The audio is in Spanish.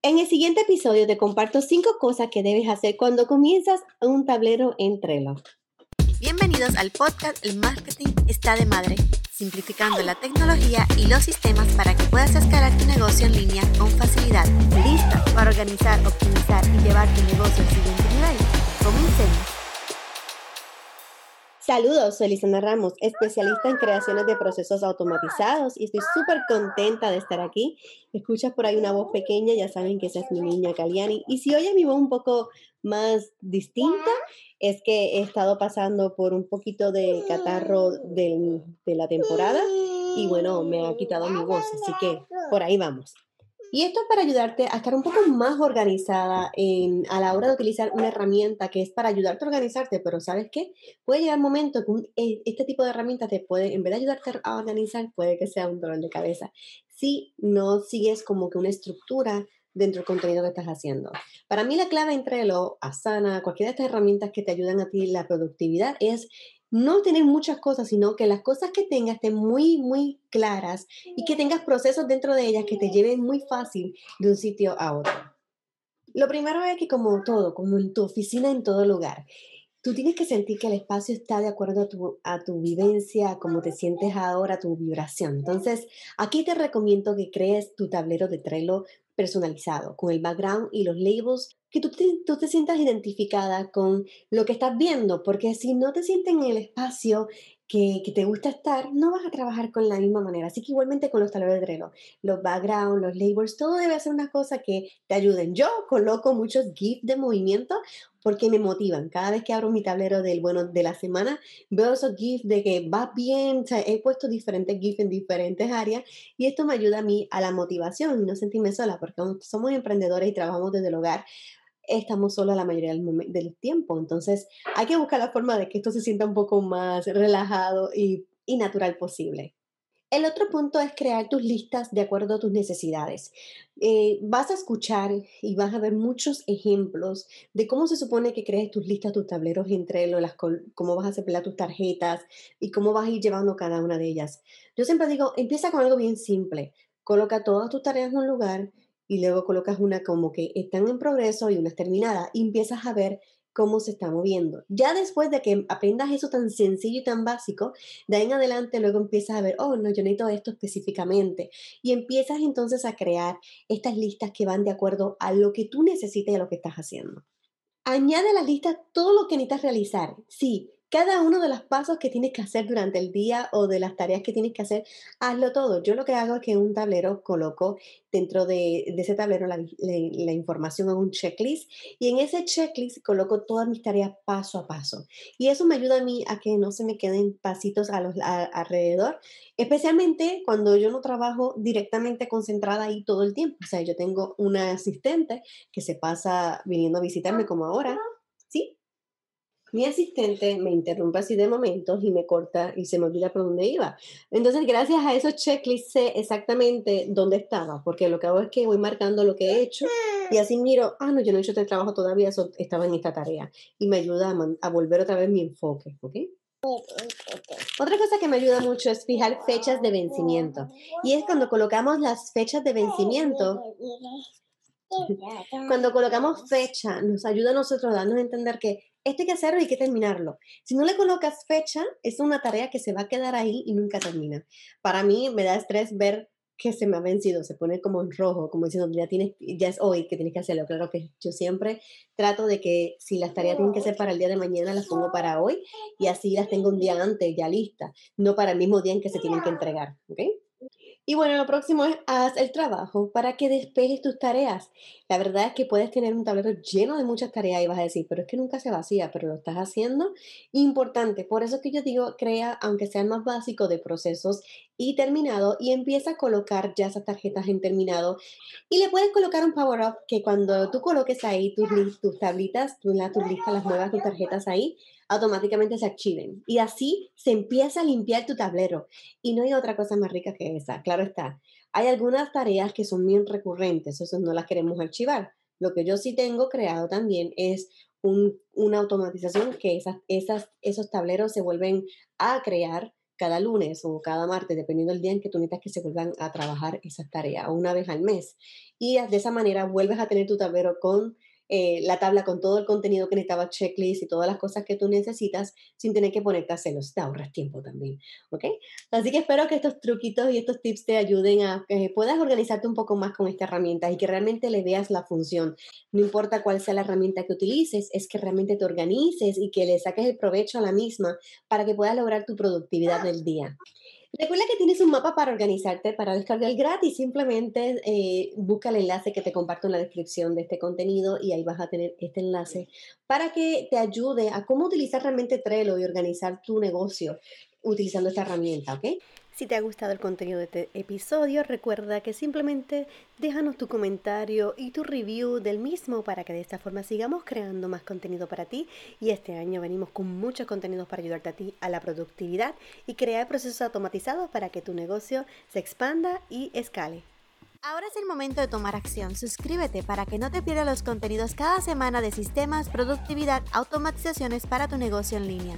En el siguiente episodio te comparto cinco cosas que debes hacer cuando comienzas un tablero en Trello. Bienvenidos al podcast El Marketing está de madre, simplificando la tecnología y los sistemas para que puedas escalar tu negocio en línea con facilidad. ¿Lista para organizar, optimizar y llevar tu negocio al siguiente nivel? Comencemos. Saludos, soy Ramos, especialista en creaciones de procesos automatizados y estoy súper contenta de estar aquí. Escuchas por ahí una voz pequeña, ya saben que esa es mi niña Caliani. Y si oyes mi voz un poco más distinta, es que he estado pasando por un poquito de catarro de la temporada y bueno, me ha quitado mi voz, así que por ahí vamos. Y esto es para ayudarte a estar un poco más organizada en, a la hora de utilizar una herramienta que es para ayudarte a organizarte, pero ¿sabes qué? Puede llegar un momento que e, este tipo de herramientas te puede, en vez de ayudarte a organizar, puede que sea un dolor de cabeza. Si no sigues como que una estructura dentro del contenido que estás haciendo. Para mí la clave entre lo Asana, cualquiera de estas herramientas que te ayudan a ti la productividad es no tener muchas cosas, sino que las cosas que tengas estén muy, muy claras y que tengas procesos dentro de ellas que te lleven muy fácil de un sitio a otro. Lo primero es que como todo, como en tu oficina, en todo lugar, tú tienes que sentir que el espacio está de acuerdo a tu, a tu vivencia, a cómo te sientes ahora, tu vibración. Entonces, aquí te recomiendo que crees tu tablero de Trello personalizado, con el background y los labels que tú te, sientas identificada con lo que estás viendo, porque si no te sientes en el espacio que, te gusta estar, no vas a trabajar con la misma manera. Así que igualmente con los tableros de Trello, los backgrounds, los labels, todo debe ser una cosa que te ayuden. Yo coloco muchos GIFs de movimiento porque me motivan. Cada vez que abro mi tablero del bueno de la semana, veo esos GIFs de que va bien, he puesto diferentes GIFs en diferentes áreas y esto me ayuda a mí a la motivación y no sentirme sola porque somos emprendedores y trabajamos desde el hogar estamos solos la mayoría del, tiempo. Entonces, hay que buscar la forma de que esto se sienta un poco más relajado y, natural posible. El otro punto es crear tus listas de acuerdo a tus necesidades. Eh, vas a escuchar y vas a ver muchos ejemplos de cómo se supone que crees tus listas, tus tableros entre las, cómo vas a separar tus tarjetas y cómo vas a ir llevando cada una de ellas. Yo siempre digo, empieza con algo bien simple. Coloca todas tus tareas en un lugar, y luego colocas una como que están en progreso y una terminada y empiezas a ver cómo se está moviendo. Ya después de que aprendas eso tan sencillo y tan básico, de ahí en adelante luego empiezas a ver, oh, no, yo necesito esto específicamente. Y empiezas entonces a crear estas listas que van de acuerdo a lo que tú necesitas y a lo que estás haciendo. Añade a la lista todo lo que necesitas realizar. Sí, cada uno de los pasos que tienes que hacer durante el día o de las tareas que tienes que hacer, hazlo todo. Yo lo que hago es que en un tablero coloco dentro de, ese tablero la, información en un checklist y en ese checklist coloco todas mis tareas paso a paso. Y eso me ayuda a mí a que no se me queden pasitos a los, alrededor, especialmente cuando yo no trabajo directamente concentrada ahí todo el tiempo. O sea, yo tengo una asistente que se pasa viniendo a visitarme como ahora, ¿sí? Mi asistente me interrumpe así de momentos y me corta y se me olvida por dónde iba. Entonces, gracias a esos checklists sé exactamente dónde estaba, porque lo que hago es que voy marcando lo que he hecho y así miro, ah, no, yo no he hecho este trabajo todavía, estaba en esta tarea. Y me ayuda a, volver otra vez mi enfoque, ¿ok? Otra cosa que me ayuda mucho es fijar fechas de vencimiento. Y es cuando colocamos las fechas de vencimiento, cuando colocamos fecha, nos ayuda a nosotros a darnos a entender que esto hay que hacerlo y hay que terminarlo. Si no le colocas fecha, es una tarea que se va a quedar ahí y nunca termina. Para mí me da estrés ver que se me ha vencido, se pone como en rojo, como diciendo, ya, tienes, ya es hoy que tienes que hacerlo. Claro que yo siempre trato de que si las tareas tienen que ser para el día de mañana, las pongo para hoy y así las tengo un día antes ya listas, no para el mismo día en que se tienen que entregar. ¿okay? Y bueno, lo próximo es haz el trabajo para que despejes tus tareas. La verdad es que puedes tener un tablero lleno de muchas tareas y vas a decir, pero es que nunca se vacía, pero lo estás haciendo. Importante, por eso es que yo digo, crea, aunque sea el más básico, de procesos y terminado y empieza a colocar ya esas tarjetas en terminado. Y le puedes colocar un power up que cuando tú coloques ahí tus, tus tablitas, tus, tus listas, las muevas tus tarjetas ahí, automáticamente se archiven. Y así se empieza a limpiar tu tablero. Y no hay otra cosa más rica que esa, claro está. Hay algunas tareas que son bien recurrentes, eso no las queremos archivar. Lo que yo sí tengo creado también es una automatización que esas, esas, esos tableros se vuelven a crear cada lunes o cada martes, dependiendo del día en que tú necesitas que se vuelvan a trabajar esas tareas, una vez al mes. Y de esa manera vuelves a tener tu tablero con eh, la tabla con todo el contenido que necesitaba, checklist y todas las cosas que tú necesitas sin tener que ponerte a hacerlos. Te ahorras tiempo también, ¿ok? Así que espero que estos truquitos y estos tips te ayuden a que puedas organizarte un poco más con esta herramienta y que realmente le veas la función. No importa cuál sea la herramienta que utilices, es que realmente te organices y que le saques el provecho a la misma para que puedas lograr tu productividad del día. Recuerda que tienes un mapa para organizarte, para descargar gratis. Simplemente eh, busca el enlace que te comparto en la descripción de este contenido y ahí vas a tener este enlace para que te ayude a cómo utilizar realmente Trello y organizar tu negocio utilizando esta herramienta, ¿ok? Si te ha gustado el contenido de este episodio, recuerda que simplemente déjanos tu comentario y tu review del mismo para que de esta forma sigamos creando más contenido para ti. Y este año venimos con muchos contenidos para ayudarte a ti a la productividad y crear procesos automatizados para que tu negocio se expanda y escale. Ahora es el momento de tomar acción. Suscríbete para que no te pierdas los contenidos cada semana de sistemas, productividad, automatizaciones para tu negocio en línea.